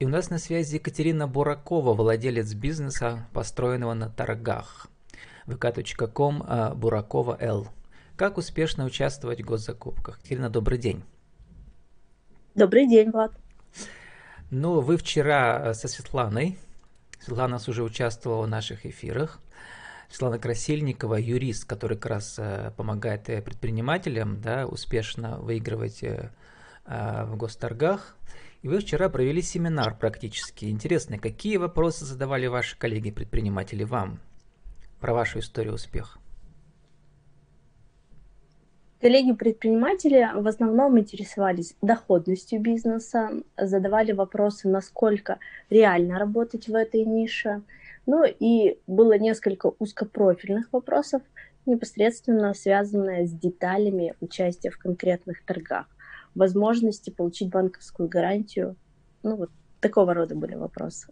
И у нас на связи Екатерина Буракова, владелец бизнеса, построенного на торгах. vk.com а, Буракова Л. Как успешно участвовать в госзакупках? Екатерина, добрый день. Добрый день, Влад. Ну, вы вчера э, со Светланой, Светлана нас уже участвовала в наших эфирах, Светлана Красильникова, юрист, который как раз э, помогает э, предпринимателям да, успешно выигрывать в госторгах. И вы вчера провели семинар практически. Интересно, какие вопросы задавали ваши коллеги-предприниматели вам про вашу историю успеха? Коллеги-предприниматели в основном интересовались доходностью бизнеса, задавали вопросы, насколько реально работать в этой нише. Ну и было несколько узкопрофильных вопросов, непосредственно связанные с деталями участия в конкретных торгах возможности получить банковскую гарантию. Ну, вот такого рода были вопросы.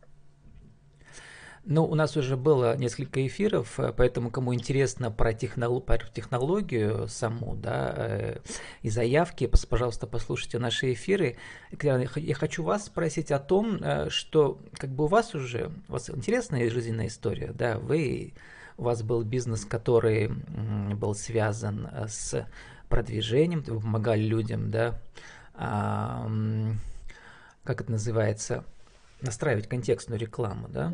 Ну, у нас уже было несколько эфиров, э, поэтому кому интересно про, технол- про технологию саму, да, э, и заявки, пожалуйста, послушайте наши эфиры. Я хочу вас спросить о том, э, что как бы у вас уже, у вас интересная жизненная история, да, вы, у вас был бизнес, который был связан с продвижением, вы помогали людям, да, а, как это называется, настраивать контекстную рекламу, да.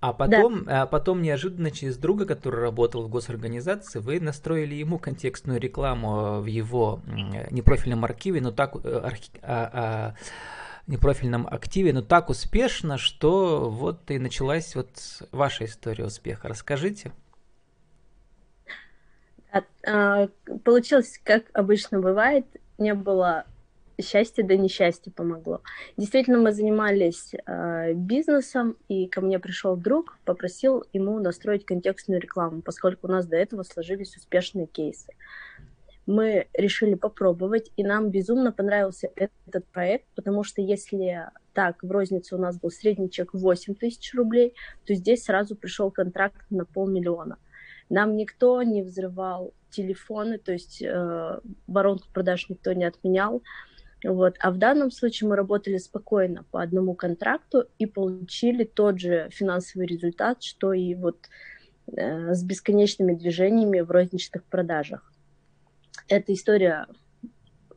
А потом, да. а потом неожиданно через друга, который работал в госорганизации, вы настроили ему контекстную рекламу в его непрофильном архиве, но так э, архи, а, а, непрофильном активе, но так успешно, что вот и началась вот ваша история успеха. Расскажите. А, получилось, как обычно бывает, не было счастья, да несчастье помогло. Действительно, мы занимались э, бизнесом, и ко мне пришел друг, попросил ему настроить контекстную рекламу, поскольку у нас до этого сложились успешные кейсы. Мы решили попробовать, и нам безумно понравился этот проект, потому что если так, в рознице у нас был средний чек 8 тысяч рублей, то здесь сразу пришел контракт на полмиллиона. Нам никто не взрывал телефоны, то есть э, воронку продаж никто не отменял. Вот. А в данном случае мы работали спокойно по одному контракту и получили тот же финансовый результат, что и вот э, с бесконечными движениями в розничных продажах. Эта история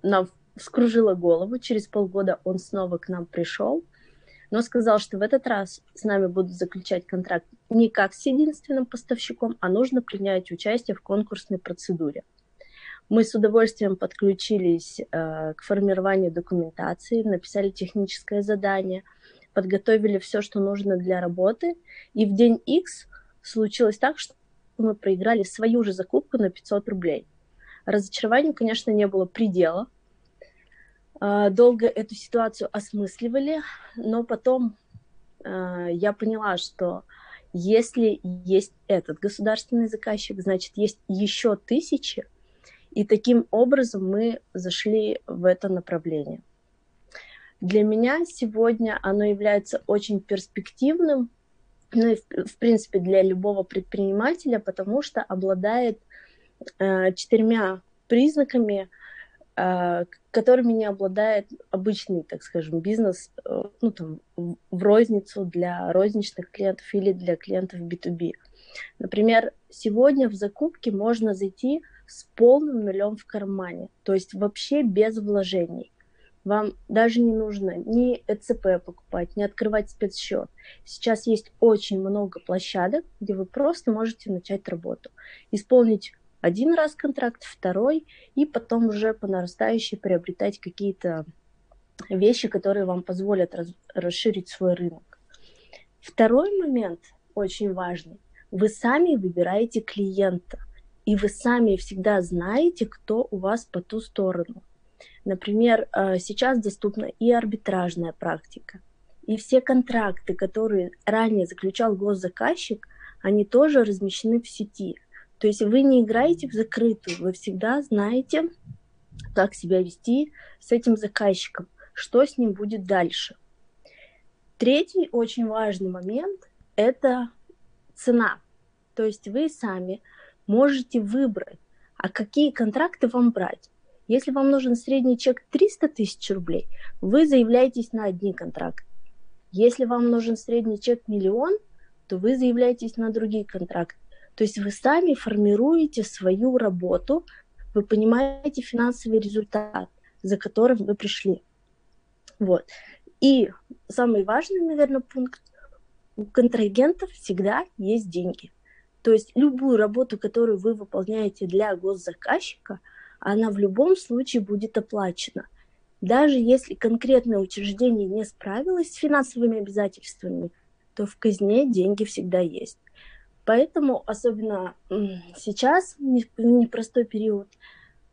нам вскружила голову. Через полгода он снова к нам пришел но сказал, что в этот раз с нами будут заключать контракт не как с единственным поставщиком, а нужно принять участие в конкурсной процедуре. Мы с удовольствием подключились э, к формированию документации, написали техническое задание, подготовили все, что нужно для работы, и в день X случилось так, что мы проиграли свою же закупку на 500 рублей. Разочарованию, конечно, не было предела, долго эту ситуацию осмысливали, но потом а, я поняла, что если есть этот государственный заказчик, значит, есть еще тысячи, и таким образом мы зашли в это направление. Для меня сегодня оно является очень перспективным, ну и в, в принципе для любого предпринимателя, потому что обладает э, четырьмя признаками, а, которыми не обладает обычный, так скажем, бизнес э, ну, там, в розницу для розничных клиентов или для клиентов B2B. Например, сегодня в закупке можно зайти с полным нулем в кармане, то есть вообще без вложений. Вам даже не нужно ни ЭЦП покупать, ни открывать спецсчет. Сейчас есть очень много площадок, где вы просто можете начать работу, исполнить один раз контракт, второй, и потом уже по нарастающей приобретать какие-то вещи, которые вам позволят раз, расширить свой рынок. Второй момент очень важный. Вы сами выбираете клиента, и вы сами всегда знаете, кто у вас по ту сторону. Например, э, сейчас доступна и арбитражная практика, и все контракты, которые ранее заключал госзаказчик, они тоже размещены в сети – то есть вы не играете в закрытую, вы всегда знаете, как себя вести с этим заказчиком, что с ним будет дальше. Третий очень важный момент – это цена. То есть вы сами можете выбрать, а какие контракты вам брать. Если вам нужен средний чек 300 тысяч рублей, вы заявляетесь на один контракт. Если вам нужен средний чек миллион, то вы заявляетесь на другие контракты. То есть вы сами формируете свою работу, вы понимаете финансовый результат, за которым вы пришли. Вот. И самый важный, наверное, пункт, у контрагентов всегда есть деньги. То есть любую работу, которую вы выполняете для госзаказчика, она в любом случае будет оплачена. Даже если конкретное учреждение не справилось с финансовыми обязательствами, то в казне деньги всегда есть. Поэтому, особенно сейчас, в непростой период,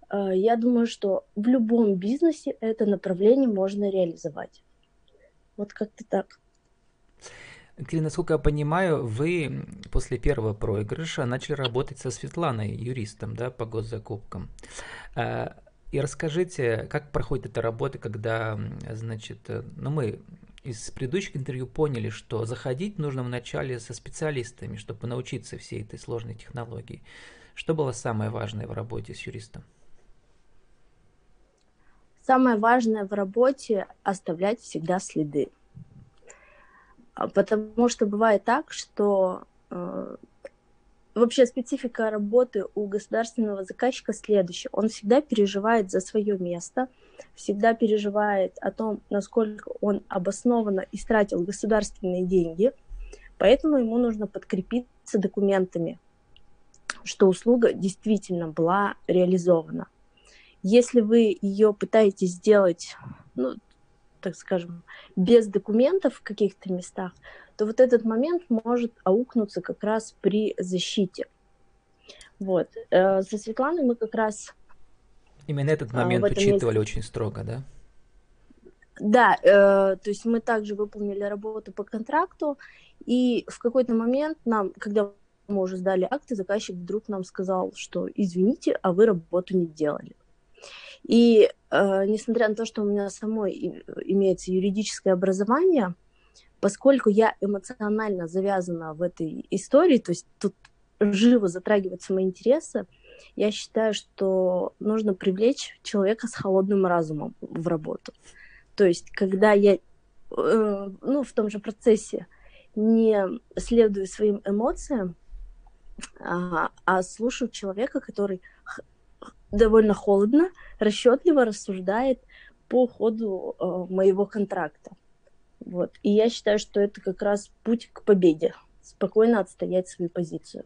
э, я думаю, что в любом бизнесе это направление можно реализовать. Вот как-то так. Кирилл, насколько я понимаю, вы после первого проигрыша начали работать со Светланой, юристом, да, по госзакупкам. Э, и расскажите, как проходит эта работа, когда, значит, э, ну мы из предыдущих интервью поняли, что заходить нужно вначале со специалистами, чтобы научиться всей этой сложной технологии. Что было самое важное в работе с юристом? Самое важное в работе – оставлять всегда следы. А, потому что бывает так, что э, вообще специфика работы у государственного заказчика следующая. Он всегда переживает за свое место, всегда переживает о том, насколько он обоснованно истратил государственные деньги, поэтому ему нужно подкрепиться документами, что услуга действительно была реализована. Если вы ее пытаетесь сделать, ну, так скажем, без документов в каких-то местах, то вот этот момент может аукнуться как раз при защите. Вот. Э, со Светланой мы как раз... Именно этот а, момент учитывали месте... очень строго, да? Да, э, то есть мы также выполнили работу по контракту, и в какой-то момент нам, когда мы уже сдали акты, заказчик вдруг нам сказал, что извините, а вы работу не делали. И э, несмотря на то, что у меня самой имеется юридическое образование, поскольку я эмоционально завязана в этой истории, то есть тут живо затрагиваются мои интересы, я считаю, что нужно привлечь человека с холодным разумом в работу. То есть, когда я, э, ну, в том же процессе не следую своим эмоциям, а, а слушаю человека, который довольно холодно, расчетливо рассуждает по ходу э, моего контракта. Вот. И я считаю, что это как раз путь к победе. Спокойно отстоять свою позицию.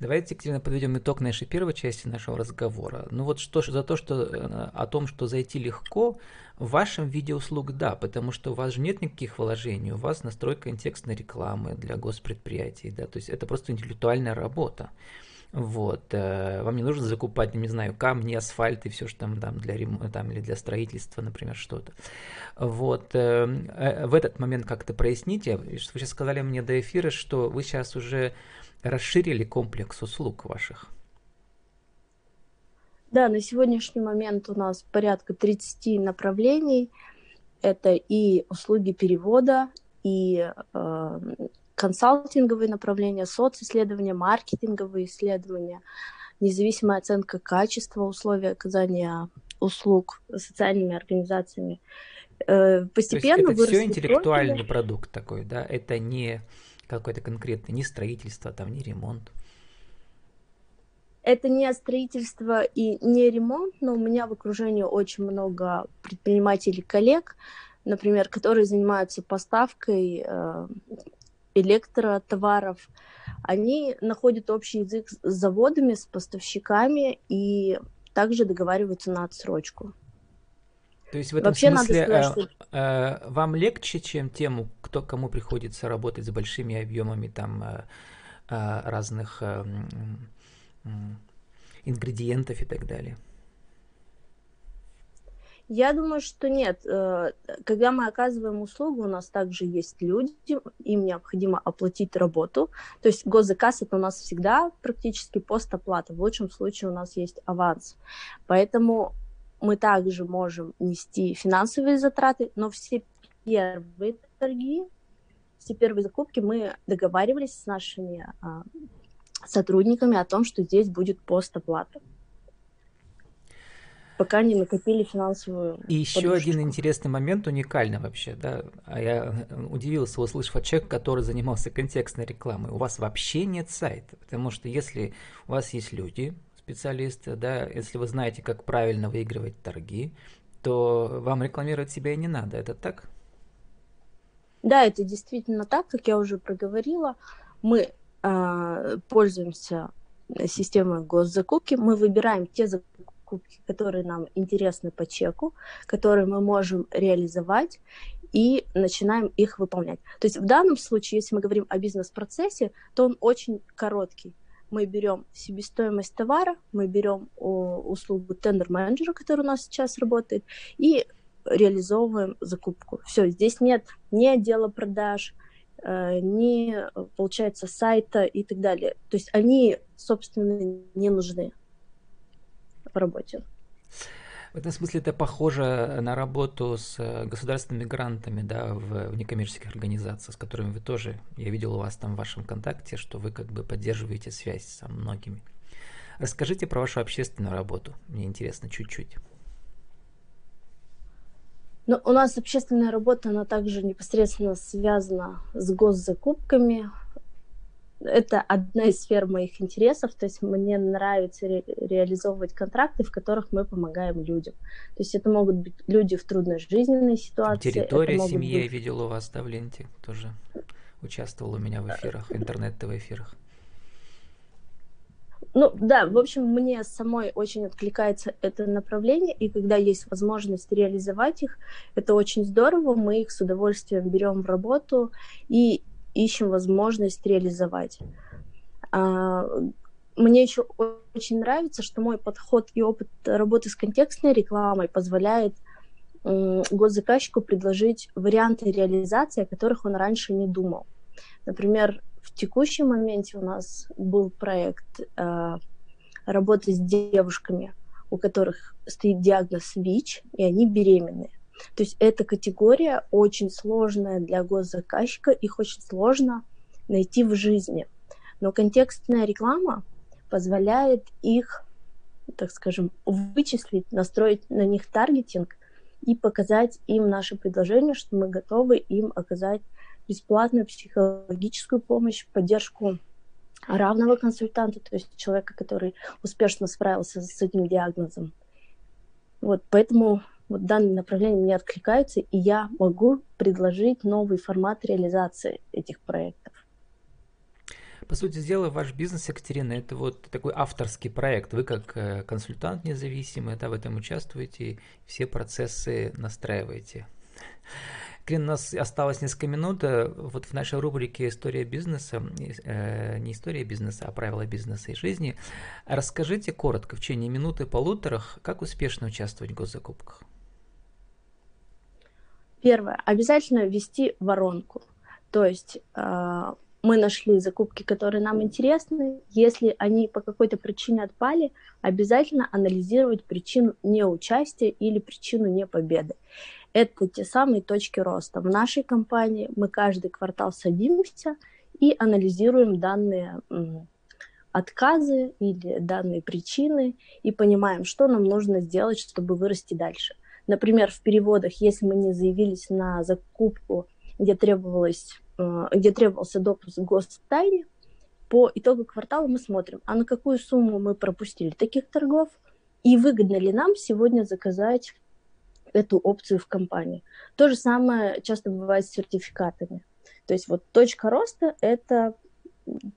Давайте, Екатерина, подведем итог нашей первой части нашего разговора. Ну вот что за то, что э, о том, что зайти легко, в вашем виде да, потому что у вас же нет никаких вложений, у вас настройка контекстной рекламы для госпредприятий, да, то есть это просто интеллектуальная работа. Вот. Э, вам не нужно закупать, не знаю, камни, асфальт и все, что там, там для ремонта там, или для строительства, например, что-то. Вот. Э, в этот момент как-то проясните. Вы сейчас сказали мне до эфира, что вы сейчас уже расширили комплекс услуг ваших. Да, на сегодняшний момент у нас порядка 30 направлений. Это и услуги перевода, и э, консалтинговые направления, социсследования, маркетинговые исследования, независимая оценка качества условий оказания услуг социальными организациями. Э, постепенно То есть это все интеллектуальный профили. продукт такой, да? Это не какой-то конкретный, не строительство, там, не ремонт. Это не строительство и не ремонт, но у меня в окружении очень много предпринимателей, коллег, например, которые занимаются поставкой э, электротоваров, они находят общий язык с заводами, с поставщиками и также договариваются на отсрочку. То есть в этом Вообще смысле надо сказать, э, что... э, вам легче, чем тем, кто, кому приходится работать с большими объемами там э, э, разных э, э, ингредиентов и так далее? Я думаю, что нет. Э, когда мы оказываем услугу, у нас также есть люди, им необходимо оплатить работу. То есть госзаказ это у нас всегда практически постоплата. В лучшем случае у нас есть аванс. Поэтому мы также можем нести финансовые затраты, но все первые торги, все первые закупки мы договаривались с нашими а, сотрудниками о том, что здесь будет постоплата. пока не накопили финансовую И еще подушечку. один интересный момент, уникальный вообще, да, а я э, удивился, услышав от человека, который занимался контекстной рекламой. У вас вообще нет сайта, потому что если у вас есть люди, специалисты, да, если вы знаете, как правильно выигрывать торги, то вам рекламировать себя и не надо, это так? Да, это действительно так, как я уже проговорила. Мы э, пользуемся системой госзакупки, мы выбираем те закупки, которые нам интересны по чеку, которые мы можем реализовать, и начинаем их выполнять. То есть в данном случае, если мы говорим о бизнес-процессе, то он очень короткий. Мы берем себестоимость товара, мы берем услугу тендер-менеджера, который у нас сейчас работает, и реализовываем закупку. Все, здесь нет ни отдела продаж, э, ни, получается, сайта и так далее. То есть они, собственно, не нужны в работе. В этом смысле это похоже на работу с э, государственными грантами да, в, в некоммерческих организациях, с которыми вы тоже, я видел у вас там в вашем контакте, что вы как бы поддерживаете связь со многими. Расскажите про вашу общественную работу, мне интересно чуть-чуть. Но у нас общественная работа, она также непосредственно связана с госзакупками. Это одна из сфер моих интересов, то есть мне нравится ре- реализовывать контракты, в которых мы помогаем людям. То есть это могут быть люди в трудной жизненной ситуации. Территория семьи быть... я видел у вас да, в ленте, тоже участвовал у меня в эфирах, интернет-ТВ эфирах. Ну да, в общем, мне самой очень откликается это направление, и когда есть возможность реализовать их, это очень здорово, мы их с удовольствием берем в работу и ищем возможность реализовать. А, мне еще очень нравится, что мой подход и опыт работы с контекстной рекламой позволяет госзаказчику предложить варианты реализации, о которых он раньше не думал. Например, в текущем моменте у нас был проект э, работы с девушками, у которых стоит диагноз ВИЧ, и они беременные. То есть эта категория очень сложная для госзаказчика, их очень сложно найти в жизни. Но контекстная реклама позволяет их, так скажем, вычислить, настроить на них таргетинг и показать им наше предложение, что мы готовы им оказать бесплатную психологическую помощь, поддержку равного консультанта, то есть человека, который успешно справился с этим диагнозом. Вот, поэтому вот данное направление мне откликается, и я могу предложить новый формат реализации этих проектов. По сути дела, ваш бизнес, Екатерина, это вот такой авторский проект. Вы как э, консультант независимый, да, в этом участвуете, все процессы настраиваете. Клин, у нас осталось несколько минут. Э, вот в нашей рубрике «История бизнеса», э, не история бизнеса, а правила бизнеса и жизни. Расскажите коротко, в течение минуты-полуторах, как успешно участвовать в госзакупках? Первое. Обязательно ввести воронку. То есть э, мы нашли закупки, которые нам интересны. Если они по какой-то причине отпали, обязательно анализировать причину неучастия или причину непобеды это те самые точки роста. В нашей компании мы каждый квартал садимся и анализируем данные отказы или данные причины и понимаем, что нам нужно сделать, чтобы вырасти дальше. Например, в переводах, если мы не заявились на закупку, где, требовалось, э, где требовался допуск гостайне, по итогу квартала мы смотрим, а на какую сумму мы пропустили таких торгов, и выгодно ли нам сегодня заказать эту опцию в компании. То же самое часто бывает с сертификатами. То есть вот точка роста – это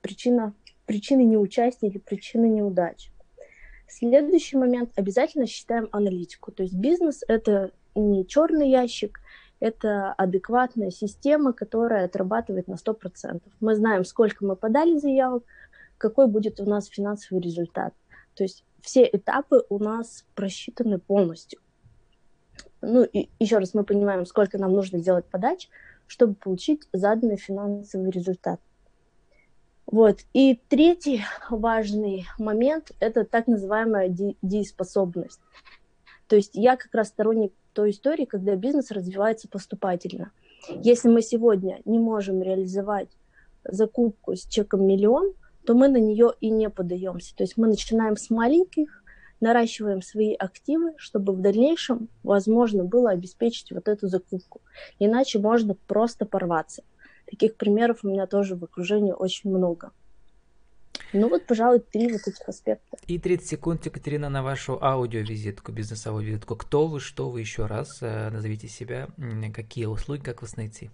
причина, причина неучастия или причина неудач. Следующий момент – обязательно считаем аналитику. То есть бизнес – это не черный ящик, это адекватная система, которая отрабатывает на 100%. Мы знаем, сколько мы подали заявок, какой будет у нас финансовый результат. То есть все этапы у нас просчитаны полностью ну, и еще раз мы понимаем, сколько нам нужно сделать подач, чтобы получить заданный финансовый результат. Вот. И третий важный момент – это так называемая дееспособность. То есть я как раз сторонник той истории, когда бизнес развивается поступательно. Если мы сегодня не можем реализовать закупку с чеком миллион, то мы на нее и не подаемся. То есть мы начинаем с маленьких наращиваем свои активы, чтобы в дальнейшем возможно было обеспечить вот эту закупку. Иначе можно просто порваться. Таких примеров у меня тоже в окружении очень много. Ну вот, пожалуй, три вот этих аспекта. И 30 секунд, Екатерина, на вашу аудиовизитку, бизнесовую визитку. Кто вы, что вы еще раз, э, назовите себя, какие услуги, как вас найти?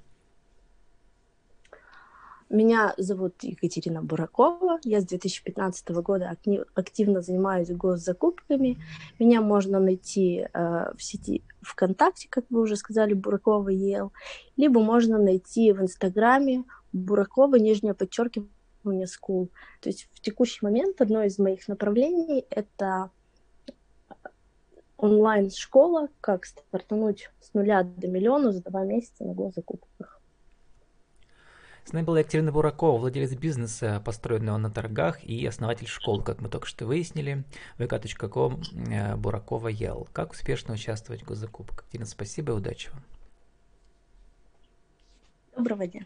Меня зовут Екатерина Буракова. Я с 2015 года активно занимаюсь госзакупками. Меня можно найти э, в сети ВКонтакте, как вы уже сказали, Буракова ЕЛ, либо можно найти в Инстаграме Буракова, нижнее подчеркивание, School. То есть в текущий момент одно из моих направлений — это онлайн-школа, как стартануть с нуля до миллиона за два месяца на госзакупках. С нами была Екатерина Буракова, владелец бизнеса, построенного на торгах и основатель школ, как мы только что выяснили, vk.com э, Буракова Ел. Как успешно участвовать в госзакупках? Екатерина, спасибо и удачи вам. Доброго дня.